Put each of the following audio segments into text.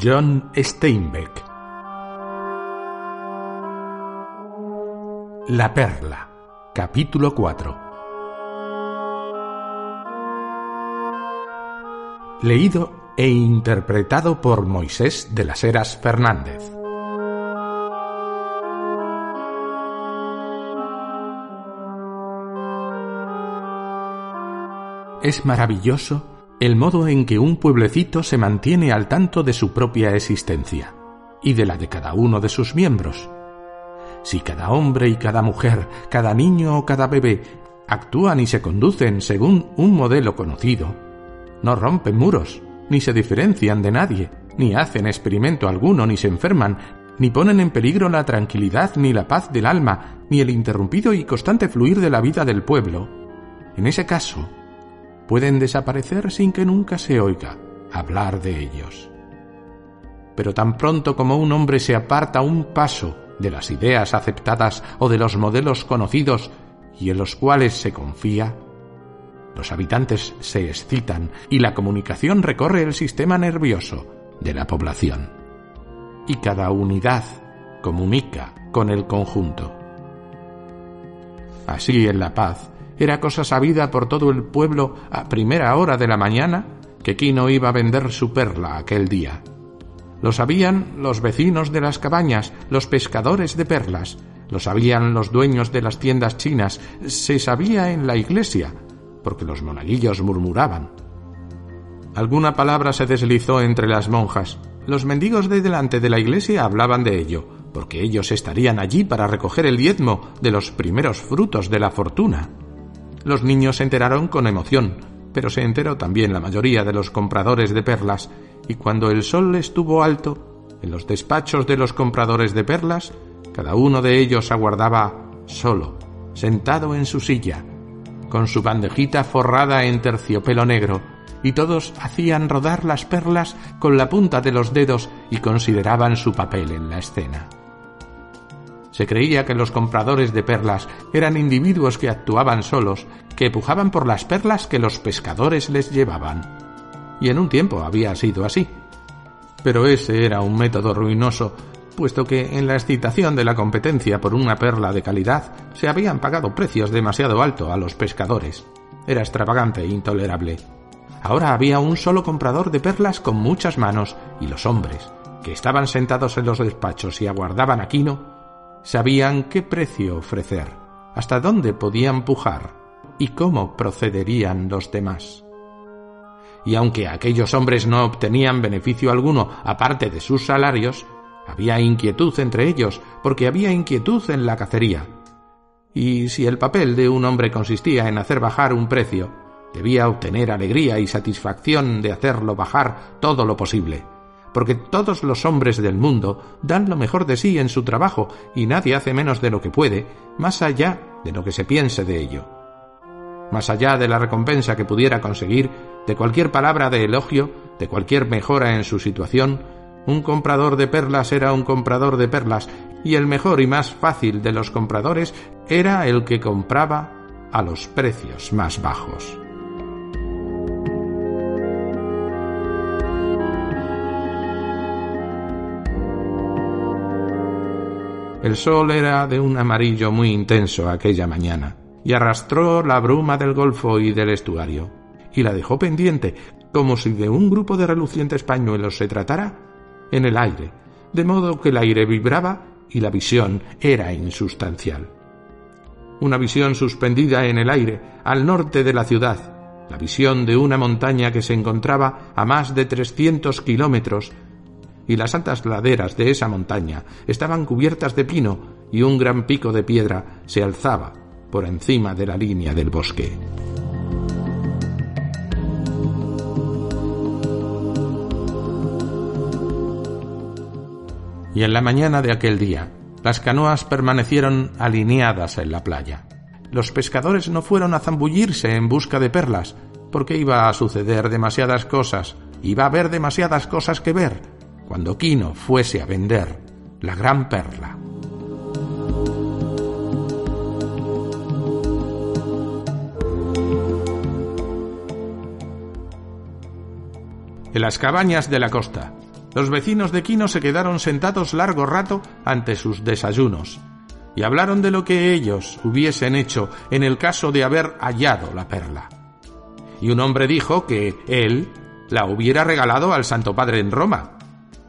John Steinbeck. La Perla Capítulo 4 Leído e interpretado por Moisés de las Heras Fernández. Es maravilloso el modo en que un pueblecito se mantiene al tanto de su propia existencia y de la de cada uno de sus miembros. Si cada hombre y cada mujer, cada niño o cada bebé actúan y se conducen según un modelo conocido, no rompen muros, ni se diferencian de nadie, ni hacen experimento alguno, ni se enferman, ni ponen en peligro la tranquilidad ni la paz del alma, ni el interrumpido y constante fluir de la vida del pueblo, en ese caso, pueden desaparecer sin que nunca se oiga hablar de ellos. Pero tan pronto como un hombre se aparta un paso de las ideas aceptadas o de los modelos conocidos y en los cuales se confía, los habitantes se excitan y la comunicación recorre el sistema nervioso de la población. Y cada unidad comunica con el conjunto. Así en La Paz, era cosa sabida por todo el pueblo a primera hora de la mañana que Quino iba a vender su perla aquel día. Lo sabían los vecinos de las cabañas, los pescadores de perlas, lo sabían los dueños de las tiendas chinas, se sabía en la iglesia, porque los monaguillos murmuraban. Alguna palabra se deslizó entre las monjas. Los mendigos de delante de la iglesia hablaban de ello, porque ellos estarían allí para recoger el diezmo de los primeros frutos de la fortuna. Los niños se enteraron con emoción, pero se enteró también la mayoría de los compradores de perlas, y cuando el sol estuvo alto, en los despachos de los compradores de perlas, cada uno de ellos aguardaba solo, sentado en su silla, con su bandejita forrada en terciopelo negro, y todos hacían rodar las perlas con la punta de los dedos y consideraban su papel en la escena. Se creía que los compradores de perlas eran individuos que actuaban solos, que pujaban por las perlas que los pescadores les llevaban. Y en un tiempo había sido así. Pero ese era un método ruinoso, puesto que en la excitación de la competencia por una perla de calidad se habían pagado precios demasiado altos a los pescadores. Era extravagante e intolerable. Ahora había un solo comprador de perlas con muchas manos, y los hombres, que estaban sentados en los despachos y aguardaban a Quino, Sabían qué precio ofrecer, hasta dónde podían pujar y cómo procederían los demás. Y aunque aquellos hombres no obtenían beneficio alguno aparte de sus salarios, había inquietud entre ellos, porque había inquietud en la cacería. Y si el papel de un hombre consistía en hacer bajar un precio, debía obtener alegría y satisfacción de hacerlo bajar todo lo posible porque todos los hombres del mundo dan lo mejor de sí en su trabajo y nadie hace menos de lo que puede, más allá de lo que se piense de ello. Más allá de la recompensa que pudiera conseguir, de cualquier palabra de elogio, de cualquier mejora en su situación, un comprador de perlas era un comprador de perlas, y el mejor y más fácil de los compradores era el que compraba a los precios más bajos. El sol era de un amarillo muy intenso aquella mañana, y arrastró la bruma del golfo y del estuario, y la dejó pendiente, como si de un grupo de relucientes pañuelos se tratara, en el aire, de modo que el aire vibraba y la visión era insustancial. Una visión suspendida en el aire, al norte de la ciudad, la visión de una montaña que se encontraba a más de trescientos kilómetros y las altas laderas de esa montaña estaban cubiertas de pino y un gran pico de piedra se alzaba por encima de la línea del bosque. Y en la mañana de aquel día, las canoas permanecieron alineadas en la playa. Los pescadores no fueron a zambullirse en busca de perlas, porque iba a suceder demasiadas cosas, iba a haber demasiadas cosas que ver, cuando Quino fuese a vender la gran perla. En las cabañas de la costa, los vecinos de Quino se quedaron sentados largo rato ante sus desayunos y hablaron de lo que ellos hubiesen hecho en el caso de haber hallado la perla. Y un hombre dijo que él la hubiera regalado al Santo Padre en Roma.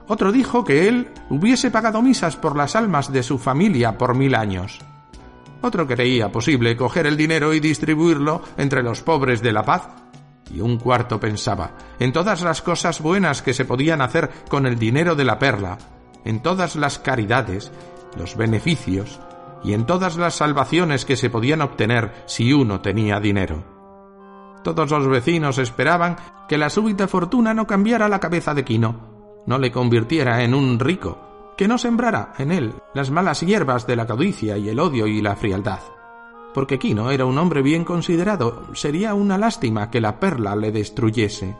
Otro dijo que él hubiese pagado misas por las almas de su familia por mil años. Otro creía posible coger el dinero y distribuirlo entre los pobres de la paz y un cuarto pensaba en todas las cosas buenas que se podían hacer con el dinero de la perla, en todas las caridades, los beneficios y en todas las salvaciones que se podían obtener si uno tenía dinero. Todos los vecinos esperaban que la súbita fortuna no cambiara la cabeza de Quino, no le convirtiera en un rico, que no sembrara en él las malas hierbas de la codicia y el odio y la frialdad porque Quino era un hombre bien considerado. Sería una lástima que la perla le destruyese.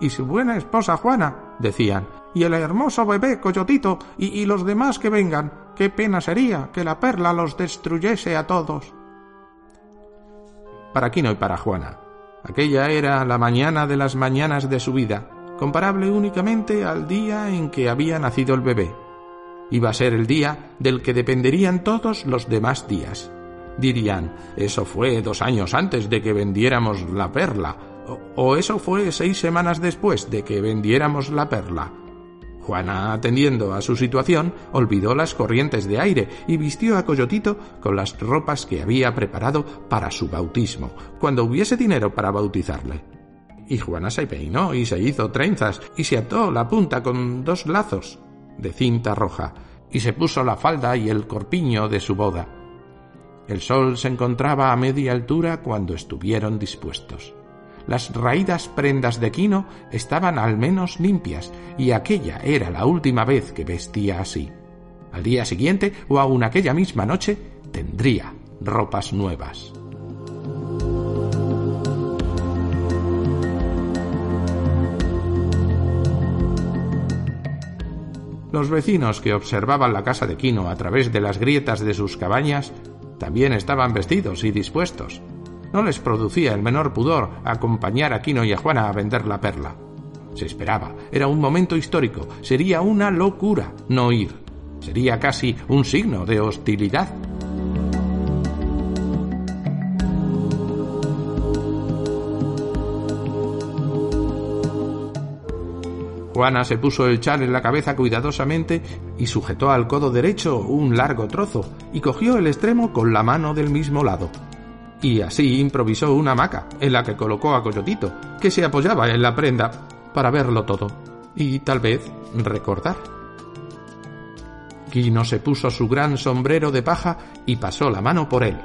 Y su buena esposa Juana, decían, y el hermoso bebé Coyotito y, y los demás que vengan, qué pena sería que la perla los destruyese a todos. Para Quino y para Juana, aquella era la mañana de las mañanas de su vida, comparable únicamente al día en que había nacido el bebé. Iba a ser el día del que dependerían todos los demás días. Dirían, eso fue dos años antes de que vendiéramos la perla, o, eso fue seis semanas después de que vendiéramos la perla. Juana, atendiendo a su situación, olvidó las corrientes de aire y vistió a Coyotito con las ropas que había preparado para su bautismo, cuando hubiese dinero para bautizarle. Y Juana se peinó y se hizo trenzas y se ató la punta con dos lazos de cinta roja y se puso la falda y el corpiño de su boda. El sol se encontraba a media altura cuando estuvieron dispuestos. Las raídas prendas de Quino estaban al menos limpias, y aquella era la última vez que vestía así. Al día siguiente, o aun aquella misma noche, tendría ropas nuevas. Los vecinos que observaban la casa de Quino a través de las grietas de sus cabañas también estaban vestidos y dispuestos. No les producía el menor pudor acompañar a Quino y a Juana a vender la perla. Se esperaba, era un momento histórico, sería una locura no ir. Sería casi un signo de hostilidad. Juana se puso el chal en la cabeza cuidadosamente y sujetó al codo derecho un largo trozo y cogió el extremo con la mano del mismo lado. Y así improvisó una hamaca en la que colocó a Coyotito, que se apoyaba en la prenda para verlo todo y tal vez recordar. Quino se puso su gran sombrero de paja y pasó la mano por él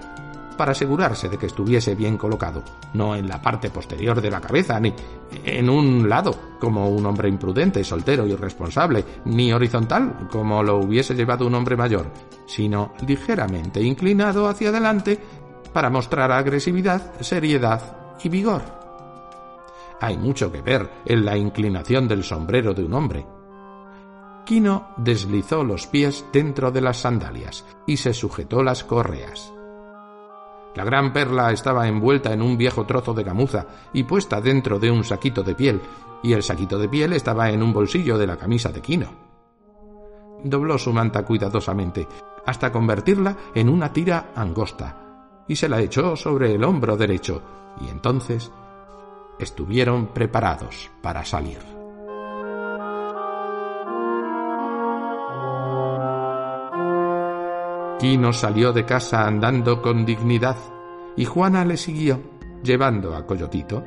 para asegurarse de que estuviese bien colocado, no en la parte posterior de la cabeza, ni en un lado, como un hombre imprudente, soltero y irresponsable, ni horizontal, como lo hubiese llevado un hombre mayor, sino ligeramente inclinado hacia adelante para mostrar agresividad, seriedad y vigor. Hay mucho que ver en la inclinación del sombrero de un hombre. Quino deslizó los pies dentro de las sandalias y se sujetó las correas. La gran perla estaba envuelta en un viejo trozo de gamuza y puesta dentro de un saquito de piel, y el saquito de piel estaba en un bolsillo de la camisa de Quino. Dobló su manta cuidadosamente hasta convertirla en una tira angosta y se la echó sobre el hombro derecho, y entonces estuvieron preparados para salir. Quino salió de casa andando con dignidad y Juana le siguió, llevando a Coyotito.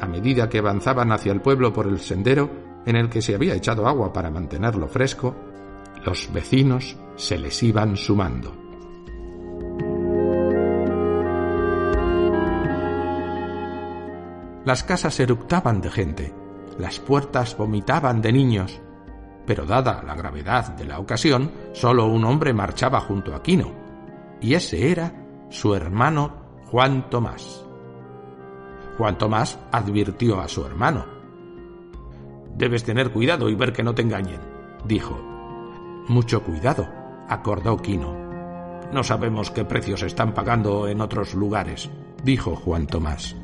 A medida que avanzaban hacia el pueblo por el sendero, en el que se había echado agua para mantenerlo fresco, los vecinos se les iban sumando. Las casas eructaban de gente, las puertas vomitaban de niños, pero dada la gravedad de la ocasión, solo un hombre marchaba junto a Quino, y ese era su hermano Juan Tomás. Juan Tomás advirtió a su hermano. Debes tener cuidado y ver que no te engañen, dijo. Mucho cuidado, acordó Quino. No sabemos qué precios están pagando en otros lugares, dijo Juan Tomás.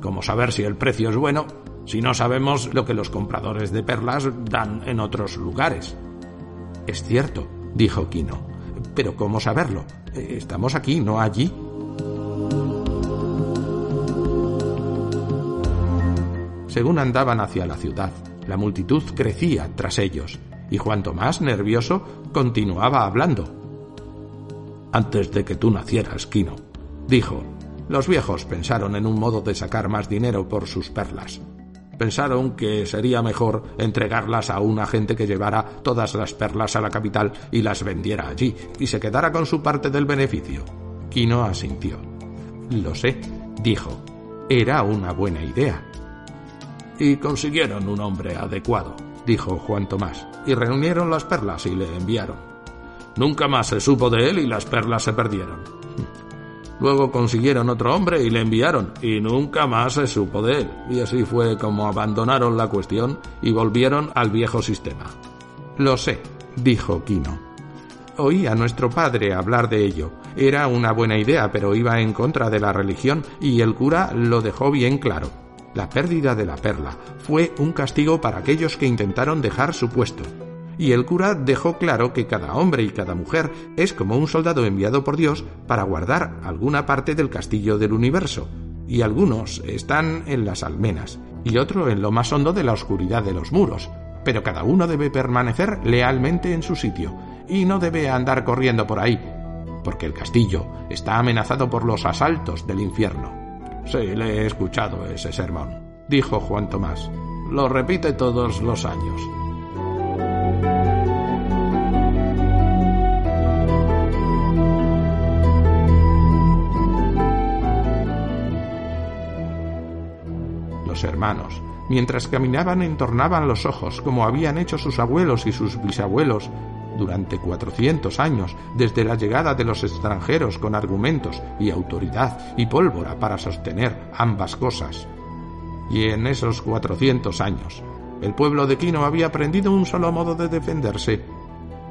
¿Cómo saber si el precio es bueno si no sabemos lo que los compradores de perlas dan en otros lugares? Es cierto, dijo Quino. Pero ¿cómo saberlo? Estamos aquí, no allí. Según andaban hacia la ciudad, la multitud crecía tras ellos, y Juan Tomás, nervioso, continuaba hablando. Antes de que tú nacieras, Quino, dijo, los viejos pensaron en un modo de sacar más dinero por sus perlas. Pensaron que sería mejor entregarlas a un agente que llevara todas las perlas a la capital y las vendiera allí, y se quedara con su parte del beneficio. Quino asintió. Lo sé, dijo. Era una buena idea. Y consiguieron un hombre adecuado, dijo Juan Tomás, y reunieron las perlas y le enviaron. Nunca más se supo de él y las perlas se perdieron. Luego consiguieron otro hombre y le enviaron, y nunca más se supo de él. Y así fue como abandonaron la cuestión y volvieron al viejo sistema. Lo sé, dijo Quino. Oí a nuestro padre hablar de ello. Era una buena idea, pero iba en contra de la religión y el cura lo dejó bien claro. La pérdida de la perla fue un castigo para aquellos que intentaron dejar su puesto y el cura dejó claro que cada hombre y cada mujer es como un soldado enviado por Dios para guardar alguna parte del castillo del universo, y algunos están en las almenas, y otro en lo más hondo de la oscuridad de los muros, pero cada uno debe permanecer lealmente en su sitio, y no debe andar corriendo por ahí, porque el castillo está amenazado por los asaltos del infierno. Sí, le he escuchado ese sermón, dijo Juan Tomás. Lo repite todos los años. Hermanos. Mientras caminaban entornaban los ojos, como habían hecho sus abuelos y sus bisabuelos durante cuatrocientos años, desde la llegada de los extranjeros con argumentos y autoridad y pólvora para sostener ambas cosas. Y en esos cuatrocientos años, el pueblo de Quino había aprendido un solo modo de defenderse,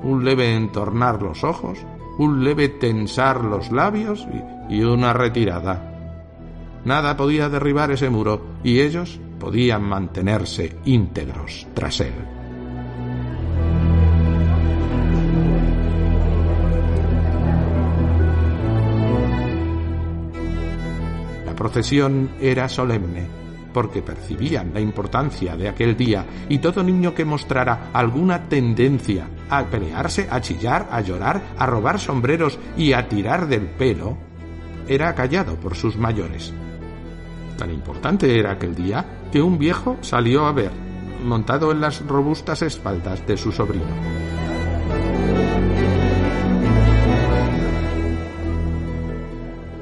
un leve entornar los ojos, un leve tensar los labios y, y una retirada. Nada podía derribar ese muro y ellos podían mantenerse íntegros tras él. La procesión era solemne, porque percibían la importancia de aquel día y todo niño que mostrara alguna tendencia a pelearse, a chillar, a llorar, a robar sombreros y a tirar del pelo, era callado por sus mayores. Tan importante era aquel día que un viejo salió a ver, montado en las robustas espaldas de su sobrino.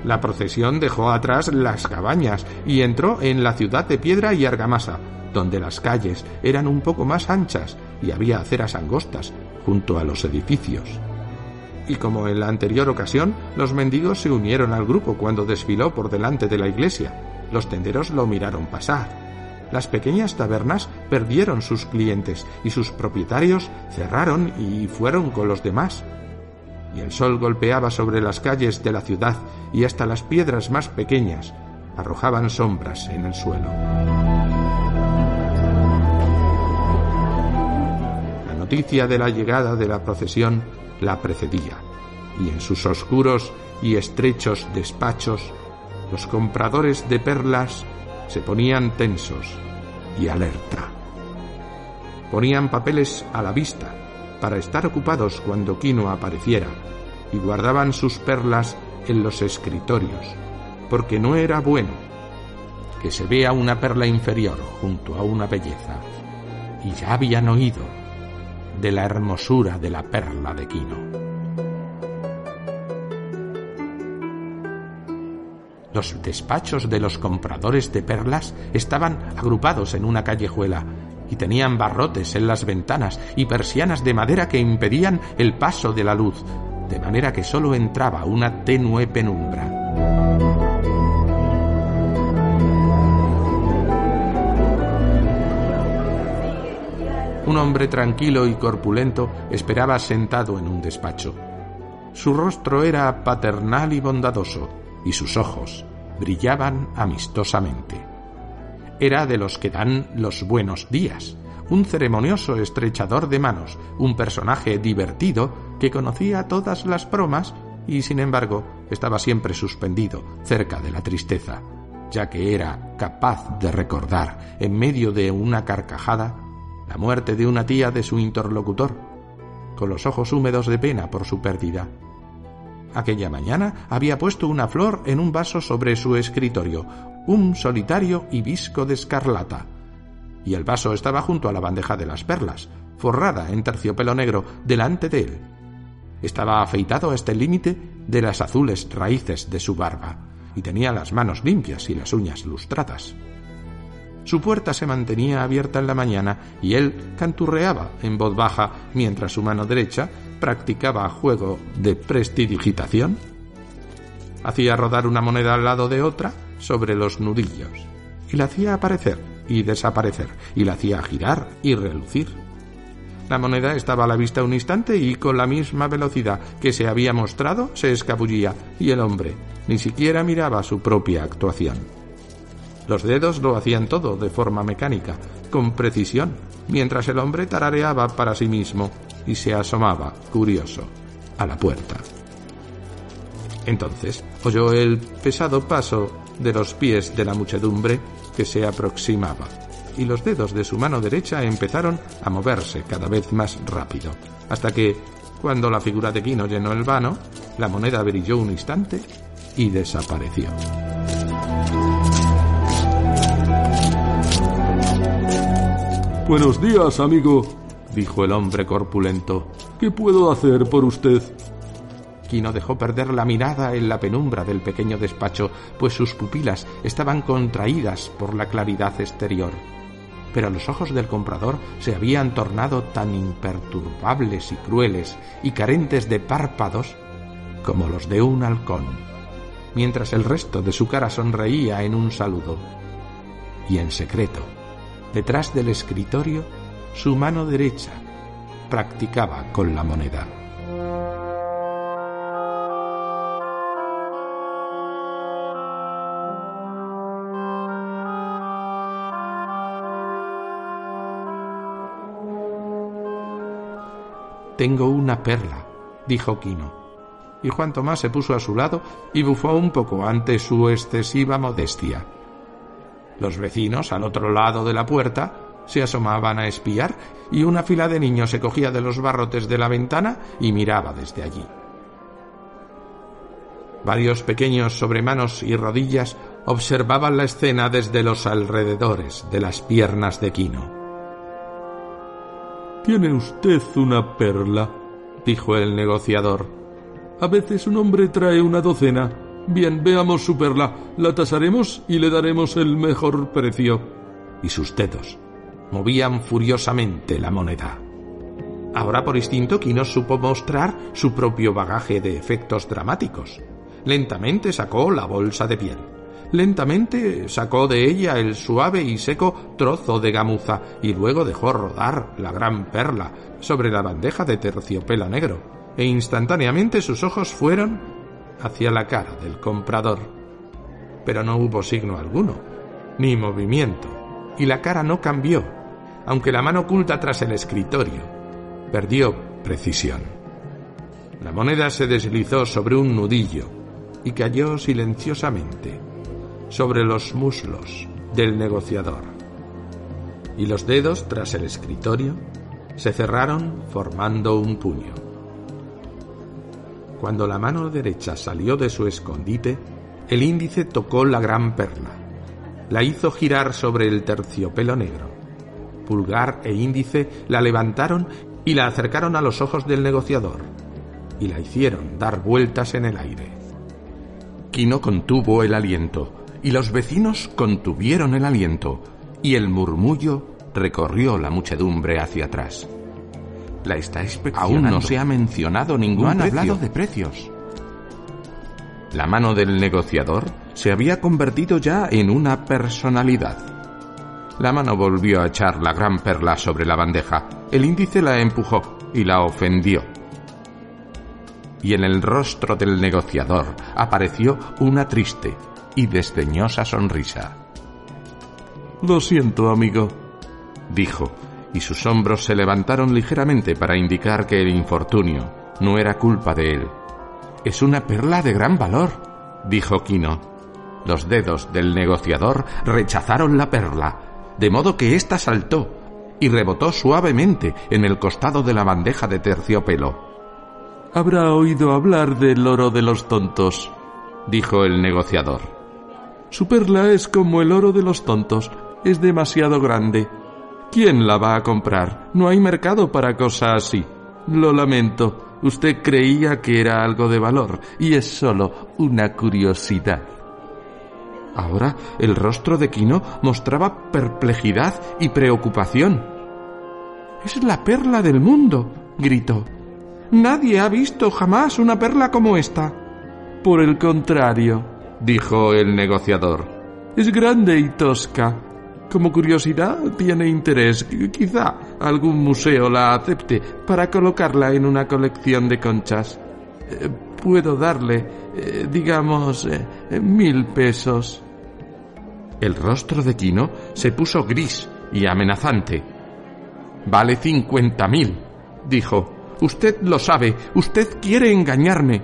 La procesión dejó atrás las cabañas y entró en la ciudad de piedra y argamasa, donde las calles eran un poco más anchas y había aceras angostas junto a los edificios. Y como en la anterior ocasión, los mendigos se unieron al grupo cuando desfiló por delante de la iglesia, los tenderos lo miraron pasar. Las pequeñas tabernas perdieron sus clientes y sus propietarios cerraron y fueron con los demás. Y el sol golpeaba sobre las calles de la ciudad y hasta las piedras más pequeñas arrojaban sombras en el suelo. La noticia de la llegada de la procesión la precedía, y en sus oscuros y estrechos despachos los compradores de perlas se ponían tensos y alerta. Ponían papeles a la vista para estar ocupados cuando Quino apareciera y guardaban sus perlas en los escritorios, porque no era bueno que se vea una perla inferior junto a una belleza, y ya habían oído de la hermosura de la perla de Quino. Los despachos de los compradores de perlas estaban agrupados en una callejuela y tenían barrotes en las ventanas y persianas de madera que impedían el paso de la luz, de manera que sólo entraba una tenue penumbra. Un hombre tranquilo y corpulento esperaba sentado en un despacho. Su rostro era paternal y bondadoso, y sus ojos brillaban amistosamente. Era de los que dan los buenos días, un ceremonioso estrechador de manos, un personaje divertido que conocía todas las bromas y sin embargo estaba siempre suspendido cerca de la tristeza, ya que era capaz de recordar, en medio de una carcajada, la muerte de una tía de su interlocutor, con los ojos húmedos de pena por su pérdida. Aquella mañana había puesto una flor en un vaso sobre su escritorio, un solitario hibisco de escarlata, y el vaso estaba junto a la bandeja de las perlas, forrada en terciopelo negro, delante de él. Estaba afeitado hasta el límite de las azules raíces de su barba, y tenía las manos limpias y las uñas lustradas. Su puerta se mantenía abierta en la mañana y él canturreaba en voz baja mientras su mano derecha practicaba juego de prestidigitación. Hacía rodar una moneda al lado de otra sobre los nudillos y la hacía aparecer y desaparecer y la hacía girar y relucir. La moneda estaba a la vista un instante y con la misma velocidad que se había mostrado se escabullía y el hombre ni siquiera miraba su propia actuación. Los dedos lo hacían todo de forma mecánica, con precisión, mientras el hombre tarareaba para sí mismo y se asomaba, curioso, a la puerta. Entonces oyó el pesado paso de los pies de la muchedumbre que se aproximaba, y los dedos de su mano derecha empezaron a moverse cada vez más rápido, hasta que, cuando la figura de Quino llenó el vano, la moneda brilló un instante y desapareció. Buenos días, amigo, dijo el hombre corpulento. ¿Qué puedo hacer por usted? Quino dejó perder la mirada en la penumbra del pequeño despacho, pues sus pupilas estaban contraídas por la claridad exterior. Pero los ojos del comprador se habían tornado tan imperturbables y crueles y carentes de párpados como los de un halcón, mientras el resto de su cara sonreía en un saludo. Y en secreto, detrás del escritorio, su mano derecha practicaba con la moneda. Tengo una perla, dijo Quino. Y Juan Tomás se puso a su lado y bufó un poco ante su excesiva modestia. Los vecinos, al otro lado de la puerta, se asomaban a espiar y una fila de niños se cogía de los barrotes de la ventana y miraba desde allí. Varios pequeños sobre manos y rodillas observaban la escena desde los alrededores de las piernas de Quino. Tiene usted una perla, dijo el negociador. A veces un hombre trae una docena. Bien, veamos su perla, la tasaremos y le daremos el mejor precio. Y sus dedos movían furiosamente la moneda. Ahora por instinto Quino supo mostrar su propio bagaje de efectos dramáticos. Lentamente sacó la bolsa de piel. Lentamente sacó de ella el suave y seco trozo de gamuza y luego dejó rodar la gran perla sobre la bandeja de terciopelo negro, e instantáneamente sus ojos fueron hacia la cara del comprador. Pero no hubo signo alguno, ni movimiento, y la cara no cambió, aunque la mano oculta tras el escritorio perdió precisión. La moneda se deslizó sobre un nudillo y cayó silenciosamente sobre los muslos del negociador. Y los dedos, tras el escritorio, se cerraron formando un puño. Cuando la mano derecha salió de su escondite, el índice tocó la gran perla. La hizo girar sobre el terciopelo negro. Pulgar e índice la levantaron y la acercaron a los ojos del negociador, y la hicieron dar vueltas en el aire. Quino contuvo el aliento, y los vecinos contuvieron el aliento, y el murmullo recorrió la muchedumbre hacia atrás. La está Aún no se ha mencionado ningún no han precio. hablado de precios. La mano del negociador se había convertido ya en una personalidad. La mano volvió a echar la gran perla sobre la bandeja. El índice la empujó y la ofendió. Y en el rostro del negociador apareció una triste y desdeñosa sonrisa. Lo siento, amigo. Dijo, y sus hombros se levantaron ligeramente para indicar que el infortunio no era culpa de él. Es una perla de gran valor, dijo Quino. Los dedos del negociador rechazaron la perla, de modo que ésta saltó y rebotó suavemente en el costado de la bandeja de terciopelo. Habrá oído hablar del oro de los tontos, dijo el negociador. Su perla es como el oro de los tontos, es demasiado grande. ¿Quién la va a comprar? No hay mercado para cosas así. Lo lamento, usted creía que era algo de valor y es solo una curiosidad. Ahora el rostro de Quino mostraba perplejidad y preocupación. Es la perla del mundo, gritó. Nadie ha visto jamás una perla como esta. Por el contrario, dijo el negociador, es grande y tosca. Como curiosidad tiene interés. Quizá algún museo la acepte para colocarla en una colección de conchas. Eh, puedo darle, eh, digamos, eh, mil pesos. El rostro de Quino se puso gris y amenazante. Vale cincuenta mil, dijo. Usted lo sabe, usted quiere engañarme.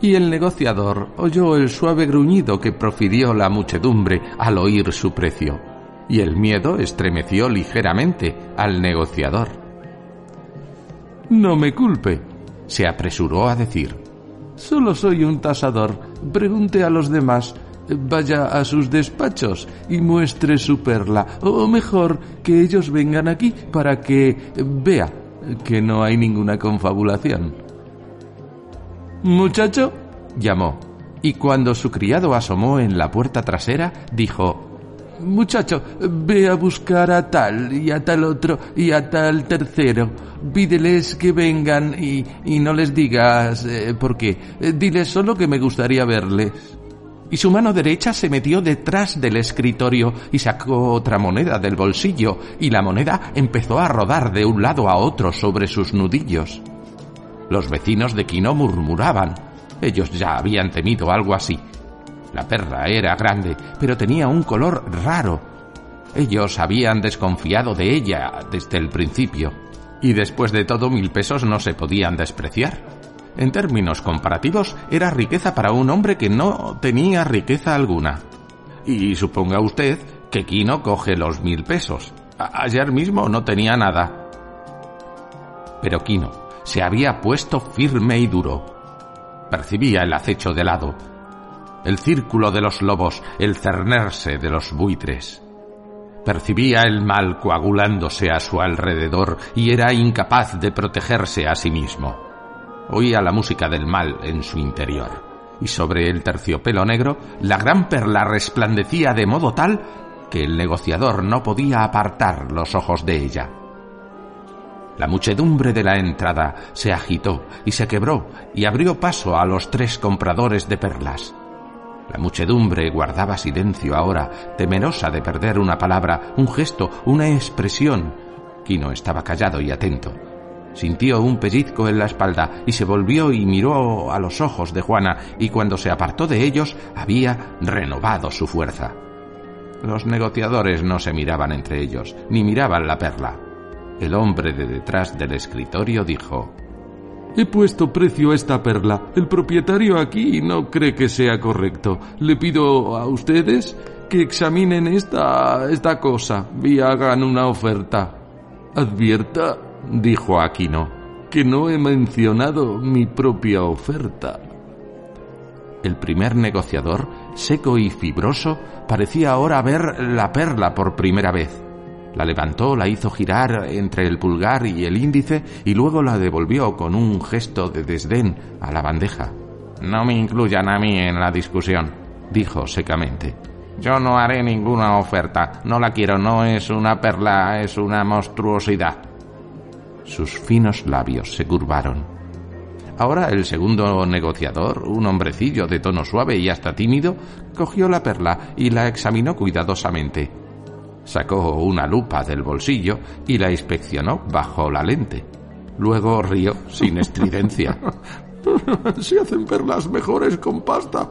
Y el negociador oyó el suave gruñido que profirió la muchedumbre al oír su precio, y el miedo estremeció ligeramente al negociador. No me culpe, se apresuró a decir. Solo soy un tasador. Pregunte a los demás. Vaya a sus despachos y muestre su perla. O mejor, que ellos vengan aquí para que vea que no hay ninguna confabulación. Muchacho, llamó, y cuando su criado asomó en la puerta trasera, dijo Muchacho, ve a buscar a tal y a tal otro y a tal tercero. Pídeles que vengan y, y no les digas eh, por qué. Diles solo que me gustaría verles y su mano derecha se metió detrás del escritorio y sacó otra moneda del bolsillo, y la moneda empezó a rodar de un lado a otro sobre sus nudillos. Los vecinos de Quino murmuraban. Ellos ya habían temido algo así. La perra era grande, pero tenía un color raro. Ellos habían desconfiado de ella desde el principio, y después de todo mil pesos no se podían despreciar. En términos comparativos, era riqueza para un hombre que no tenía riqueza alguna. Y suponga usted que Quino coge los mil pesos. Ayer mismo no tenía nada. Pero Quino se había puesto firme y duro. Percibía el acecho de lado, el círculo de los lobos, el cernerse de los buitres. Percibía el mal coagulándose a su alrededor y era incapaz de protegerse a sí mismo. Oía la música del mal en su interior, y sobre el terciopelo negro la gran perla resplandecía de modo tal que el negociador no podía apartar los ojos de ella. La muchedumbre de la entrada se agitó y se quebró y abrió paso a los tres compradores de perlas. La muchedumbre guardaba silencio ahora, temerosa de perder una palabra, un gesto, una expresión. Quino estaba callado y atento. Sintió un pellizco en la espalda y se volvió y miró a los ojos de Juana y cuando se apartó de ellos había renovado su fuerza. Los negociadores no se miraban entre ellos, ni miraban la perla. El hombre de detrás del escritorio dijo He puesto precio a esta perla. El propietario aquí no cree que sea correcto. Le pido a ustedes que examinen esta, esta cosa y hagan una oferta. Advierta dijo Aquino, que no he mencionado mi propia oferta. El primer negociador, seco y fibroso, parecía ahora ver la perla por primera vez. La levantó, la hizo girar entre el pulgar y el índice y luego la devolvió con un gesto de desdén a la bandeja. No me incluyan a mí en la discusión, dijo secamente. Yo no haré ninguna oferta. No la quiero. No es una perla, es una monstruosidad. Sus finos labios se curvaron. Ahora el segundo negociador, un hombrecillo de tono suave y hasta tímido, cogió la perla y la examinó cuidadosamente. Sacó una lupa del bolsillo y la inspeccionó bajo la lente. Luego rió sin estridencia. Se hacen perlas mejores con pasta.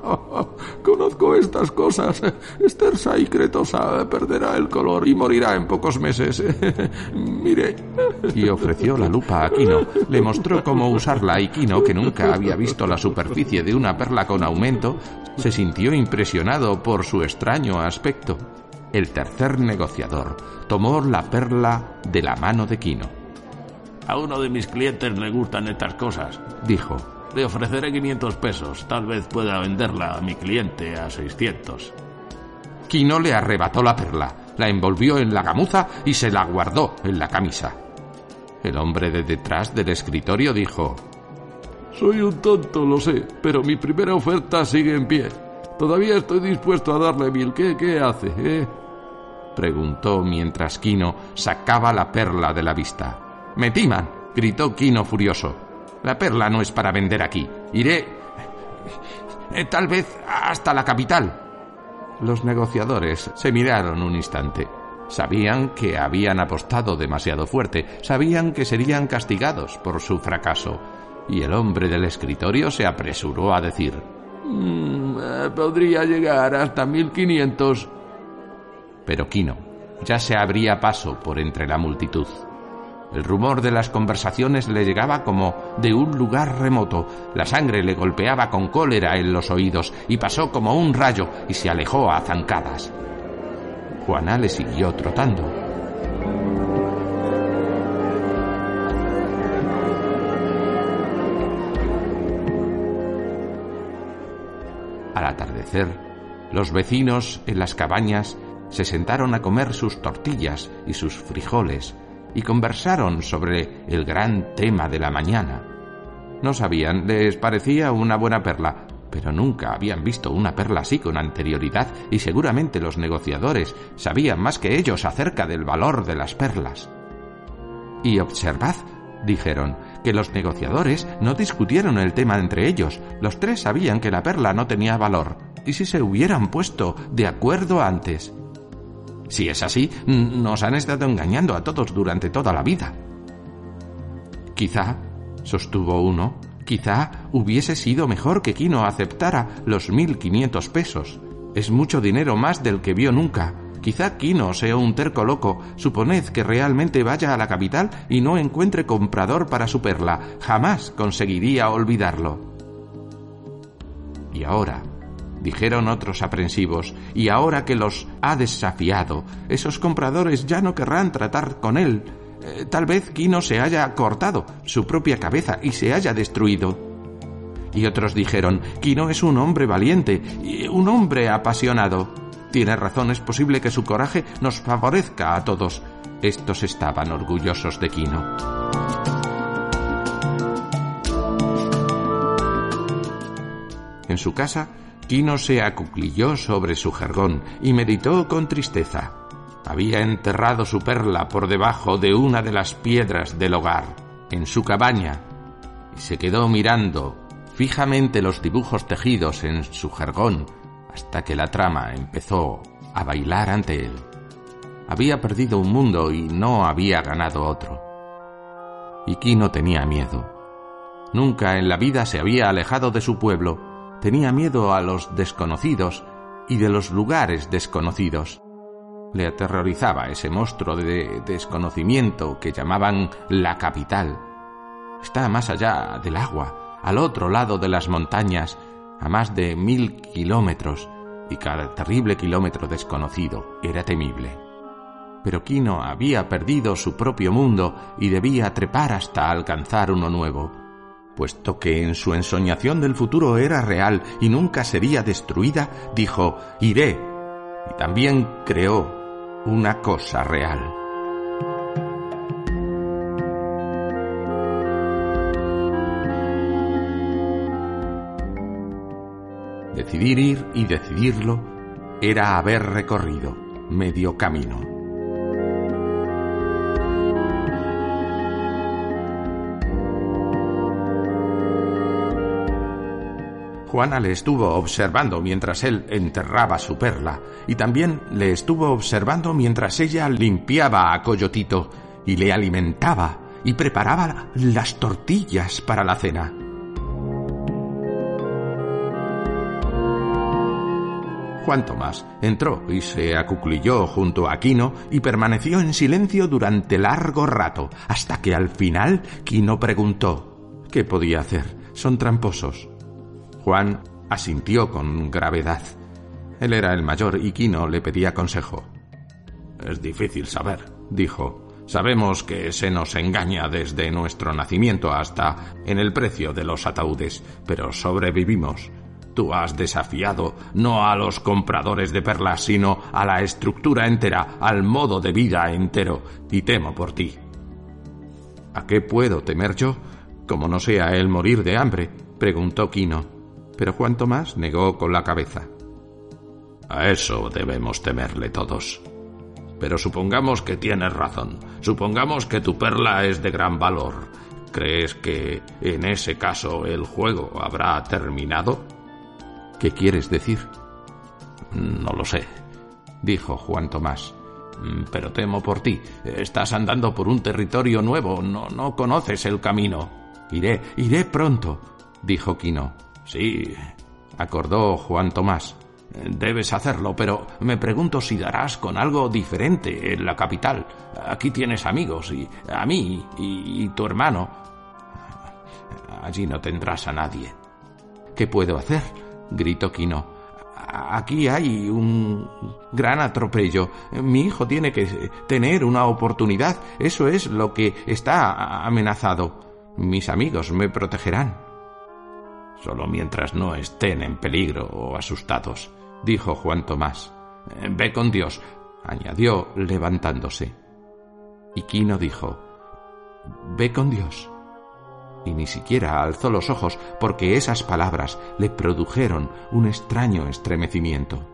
Conozco estas cosas. Estersa y cretosa perderá el color y morirá en pocos meses. Mire. Y ofreció la lupa a Kino. Le mostró cómo usarla y Kino, que nunca había visto la superficie de una perla con aumento, se sintió impresionado por su extraño aspecto. El tercer negociador tomó la perla de la mano de Kino. A uno de mis clientes le gustan estas cosas, dijo. Le ofreceré 500 pesos. Tal vez pueda venderla a mi cliente a 600. Kino le arrebató la perla, la envolvió en la gamuza y se la guardó en la camisa. El hombre de detrás del escritorio dijo: Soy un tonto, lo sé, pero mi primera oferta sigue en pie. Todavía estoy dispuesto a darle mil. ¿Qué, qué hace, eh? Preguntó mientras Kino sacaba la perla de la vista. ¡Me timan! gritó Kino furioso. La perla no es para vender aquí. Iré. Eh, tal vez hasta la capital. Los negociadores se miraron un instante. Sabían que habían apostado demasiado fuerte, sabían que serían castigados por su fracaso, y el hombre del escritorio se apresuró a decir mm, eh, Podría llegar hasta 1500. Pero Kino ya se abría paso por entre la multitud. El rumor de las conversaciones le llegaba como de un lugar remoto. La sangre le golpeaba con cólera en los oídos y pasó como un rayo y se alejó a zancadas. Juana le siguió trotando. Al atardecer, los vecinos en las cabañas se sentaron a comer sus tortillas y sus frijoles y conversaron sobre el gran tema de la mañana. No sabían, les parecía una buena perla, pero nunca habían visto una perla así con anterioridad y seguramente los negociadores sabían más que ellos acerca del valor de las perlas. Y observad, dijeron, que los negociadores no discutieron el tema entre ellos. Los tres sabían que la perla no tenía valor. ¿Y si se hubieran puesto de acuerdo antes? Si es así, nos han estado engañando a todos durante toda la vida. Quizá, sostuvo uno, quizá hubiese sido mejor que Kino aceptara los mil quinientos pesos. Es mucho dinero más del que vio nunca. Quizá Kino sea un terco loco. Suponed que realmente vaya a la capital y no encuentre comprador para su perla. Jamás conseguiría olvidarlo. Y ahora, dijeron otros aprensivos, y ahora que los ha desafiado, esos compradores ya no querrán tratar con él. Eh, tal vez Kino se haya cortado su propia cabeza y se haya destruido. Y otros dijeron, Kino es un hombre valiente, un hombre apasionado. Tiene razón, es posible que su coraje nos favorezca a todos. Estos estaban orgullosos de Kino. En su casa, Kino se acuclilló sobre su jergón y meditó con tristeza. Había enterrado su perla por debajo de una de las piedras del hogar, en su cabaña, y se quedó mirando fijamente los dibujos tejidos en su jergón hasta que la trama empezó a bailar ante él. Había perdido un mundo y no había ganado otro. Y Kino tenía miedo. Nunca en la vida se había alejado de su pueblo Tenía miedo a los desconocidos y de los lugares desconocidos. Le aterrorizaba ese monstruo de desconocimiento que llamaban la capital. Está más allá del agua, al otro lado de las montañas, a más de mil kilómetros, y cada terrible kilómetro desconocido era temible. Pero Kino había perdido su propio mundo y debía trepar hasta alcanzar uno nuevo puesto que en su ensoñación del futuro era real y nunca sería destruida, dijo, iré. Y también creó una cosa real. Decidir ir y decidirlo era haber recorrido medio camino. Juana le estuvo observando mientras él enterraba su perla y también le estuvo observando mientras ella limpiaba a Coyotito y le alimentaba y preparaba las tortillas para la cena. Juan Tomás entró y se acuclilló junto a Quino y permaneció en silencio durante largo rato, hasta que al final Quino preguntó ¿Qué podía hacer? Son tramposos. Juan asintió con gravedad. Él era el mayor y Quino le pedía consejo. Es difícil saber, dijo. Sabemos que se nos engaña desde nuestro nacimiento hasta en el precio de los ataúdes, pero sobrevivimos. Tú has desafiado no a los compradores de perlas, sino a la estructura entera, al modo de vida entero, y temo por ti. ¿A qué puedo temer yo? Como no sea el morir de hambre, preguntó Quino. Pero Juan Tomás negó con la cabeza. A eso debemos temerle todos. Pero supongamos que tienes razón. Supongamos que tu perla es de gran valor. ¿Crees que en ese caso el juego habrá terminado? ¿Qué quieres decir? No lo sé, dijo Juan Tomás. Mm, pero temo por ti. Estás andando por un territorio nuevo. No, no conoces el camino. Iré, iré pronto, dijo Quino. Sí, acordó Juan Tomás. Debes hacerlo, pero me pregunto si darás con algo diferente en la capital. Aquí tienes amigos, y a mí, y, tu hermano. Allí no tendrás a nadie. ¿Qué puedo hacer? gritó Quino. Aquí hay un gran atropello. Mi hijo tiene que tener una oportunidad. Eso es lo que está amenazado. Mis amigos me protegerán. Solo mientras no estén en peligro o asustados, dijo Juan Tomás. Ve con Dios, añadió levantándose. Y Quino dijo, Ve con Dios y ni siquiera alzó los ojos porque esas palabras le produjeron un extraño estremecimiento.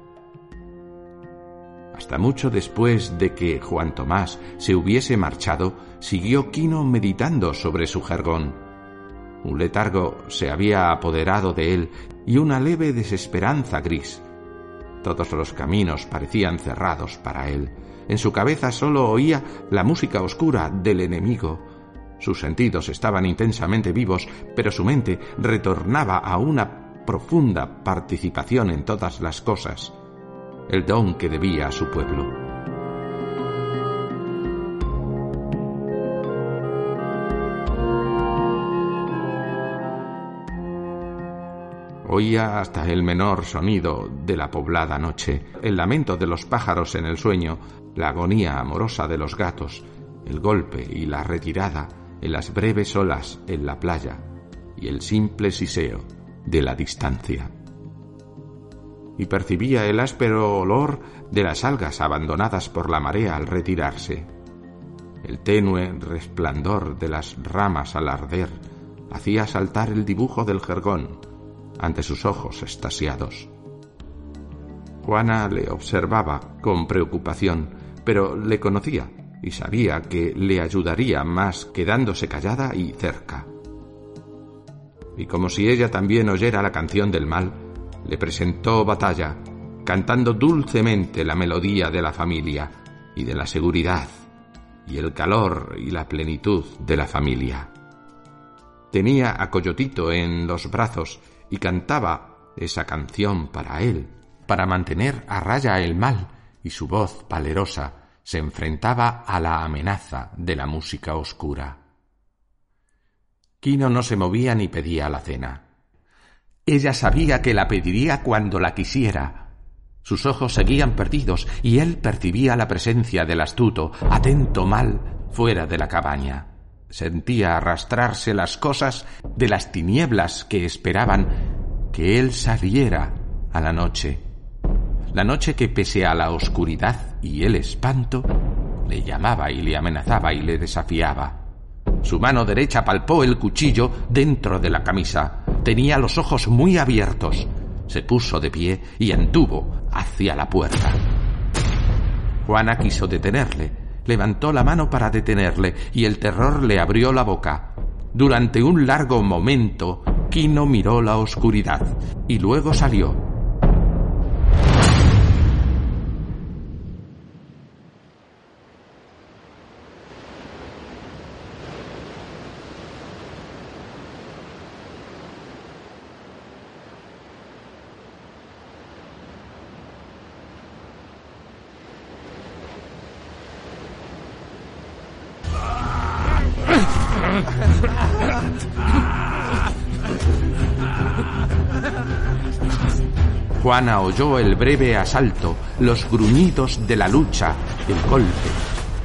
Hasta mucho después de que Juan Tomás se hubiese marchado, siguió Quino meditando sobre su jergón. Un letargo se había apoderado de él y una leve desesperanza gris. Todos los caminos parecían cerrados para él. En su cabeza sólo oía la música oscura del enemigo, sus sentidos estaban intensamente vivos, pero su mente retornaba a una profunda participación en todas las cosas, el don que debía a su pueblo. Oía hasta el menor sonido de la poblada noche, el lamento de los pájaros en el sueño, la agonía amorosa de los gatos, el golpe y la retirada, en las breves olas en la playa y el simple siseo de la distancia. Y percibía el áspero olor de las algas abandonadas por la marea al retirarse. El tenue resplandor de las ramas al arder hacía saltar el dibujo del jergón ante sus ojos estasiados. Juana le observaba con preocupación, pero le conocía y sabía que le ayudaría más quedándose callada y cerca. Y como si ella también oyera la canción del mal, le presentó batalla, cantando dulcemente la melodía de la familia y de la seguridad y el calor y la plenitud de la familia. Tenía a Coyotito en los brazos y cantaba esa canción para él, para mantener a raya el mal, y su voz palerosa se enfrentaba a la amenaza de la música oscura. Quino no se movía ni pedía la cena. Ella sabía que la pediría cuando la quisiera. Sus ojos seguían perdidos y él percibía la presencia del astuto, atento mal, fuera de la cabaña. Sentía arrastrarse las cosas de las tinieblas que esperaban que él saliera a la noche la noche que pese a la oscuridad y el espanto, le llamaba y le amenazaba y le desafiaba. Su mano derecha palpó el cuchillo dentro de la camisa. Tenía los ojos muy abiertos. Se puso de pie y anduvo hacia la puerta. Juana quiso detenerle, levantó la mano para detenerle y el terror le abrió la boca. Durante un largo momento, Kino miró la oscuridad y luego salió. Juana oyó el breve asalto, los gruñidos de la lucha, el golpe.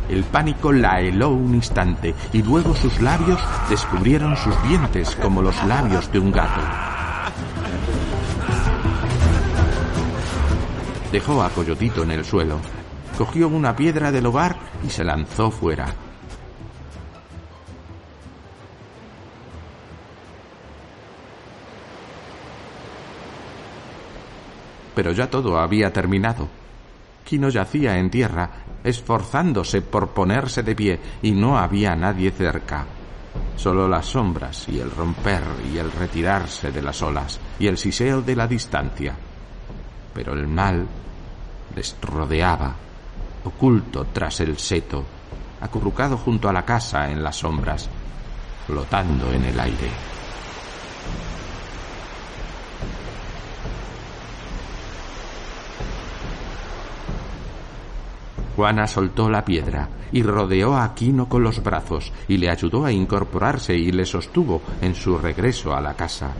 El pánico la heló un instante y luego sus labios descubrieron sus dientes como los labios de un gato. Dejó a Coyotito en el suelo, cogió una piedra del hogar y se lanzó fuera. Pero ya todo había terminado. Kino yacía en tierra, esforzándose por ponerse de pie, y no había nadie cerca. Solo las sombras y el romper y el retirarse de las olas y el siseo de la distancia. Pero el mal les rodeaba, oculto tras el seto, acurrucado junto a la casa en las sombras, flotando en el aire. Juana soltó la piedra y rodeó a Aquino con los brazos y le ayudó a incorporarse y le sostuvo en su regreso a la casa.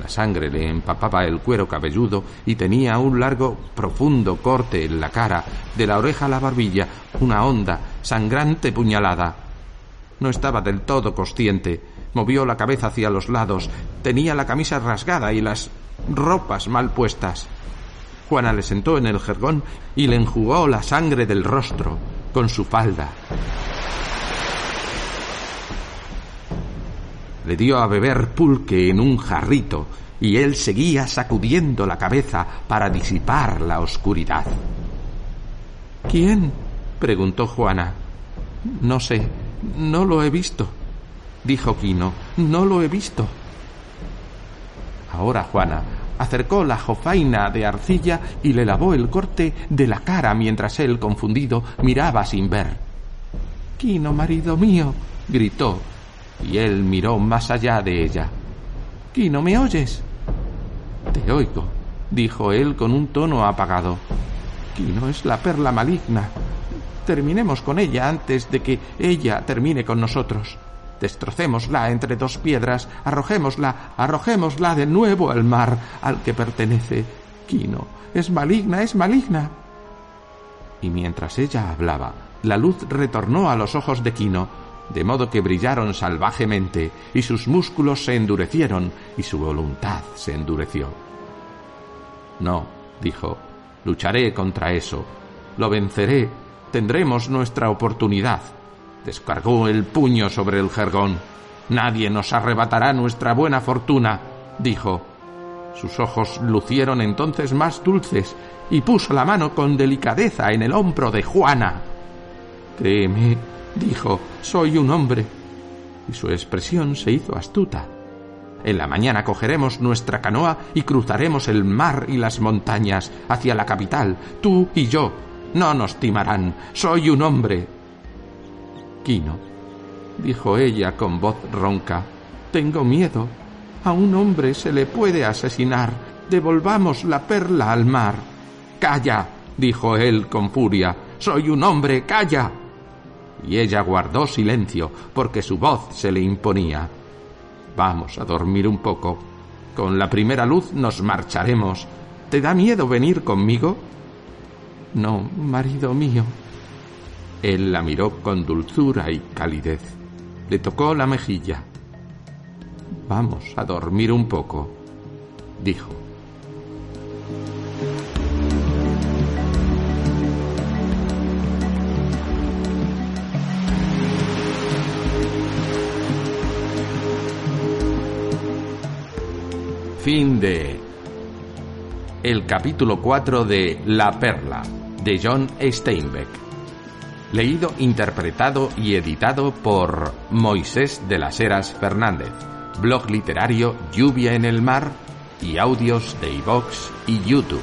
La sangre le empapaba el cuero cabelludo y tenía un largo, profundo corte en la cara, de la oreja a la barbilla, una honda, sangrante puñalada. No estaba del todo consciente. Movió la cabeza hacia los lados. Tenía la camisa rasgada y las ropas mal puestas. Juana le sentó en el jergón y le enjugó la sangre del rostro con su falda. Le dio a beber pulque en un jarrito y él seguía sacudiendo la cabeza para disipar la oscuridad. ¿Quién? preguntó Juana. No sé, no lo he visto, dijo Quino. No lo he visto. Ahora Juana acercó la jofaina de arcilla y le lavó el corte de la cara mientras él, confundido, miraba sin ver. Quino, marido mío, gritó, y él miró más allá de ella. Quino, ¿me oyes? Te oigo, dijo él con un tono apagado. Quino es la perla maligna. Terminemos con ella antes de que ella termine con nosotros. Destrocémosla entre dos piedras, arrojémosla, arrojémosla de nuevo al mar al que pertenece. Quino, es maligna, es maligna. Y mientras ella hablaba, la luz retornó a los ojos de Quino, de modo que brillaron salvajemente, y sus músculos se endurecieron, y su voluntad se endureció. No, dijo, lucharé contra eso, lo venceré, tendremos nuestra oportunidad. Descargó el puño sobre el jergón. Nadie nos arrebatará nuestra buena fortuna, dijo. Sus ojos lucieron entonces más dulces y puso la mano con delicadeza en el hombro de Juana. Créeme, dijo, soy un hombre. Y su expresión se hizo astuta. En la mañana cogeremos nuestra canoa y cruzaremos el mar y las montañas hacia la capital, tú y yo. No nos timarán. Soy un hombre. Quino, dijo ella con voz ronca, tengo miedo. A un hombre se le puede asesinar. Devolvamos la perla al mar. Calla, dijo él con furia. Soy un hombre, calla. Y ella guardó silencio, porque su voz se le imponía. Vamos a dormir un poco. Con la primera luz nos marcharemos. ¿Te da miedo venir conmigo? No, marido mío, él la miró con dulzura y calidez. Le tocó la mejilla. Vamos a dormir un poco, dijo. Fin de el capítulo 4 de La Perla, de John Steinbeck. Leído, interpretado y editado por Moisés de las Heras Fernández. Blog literario Lluvia en el Mar y audios de iVox y YouTube.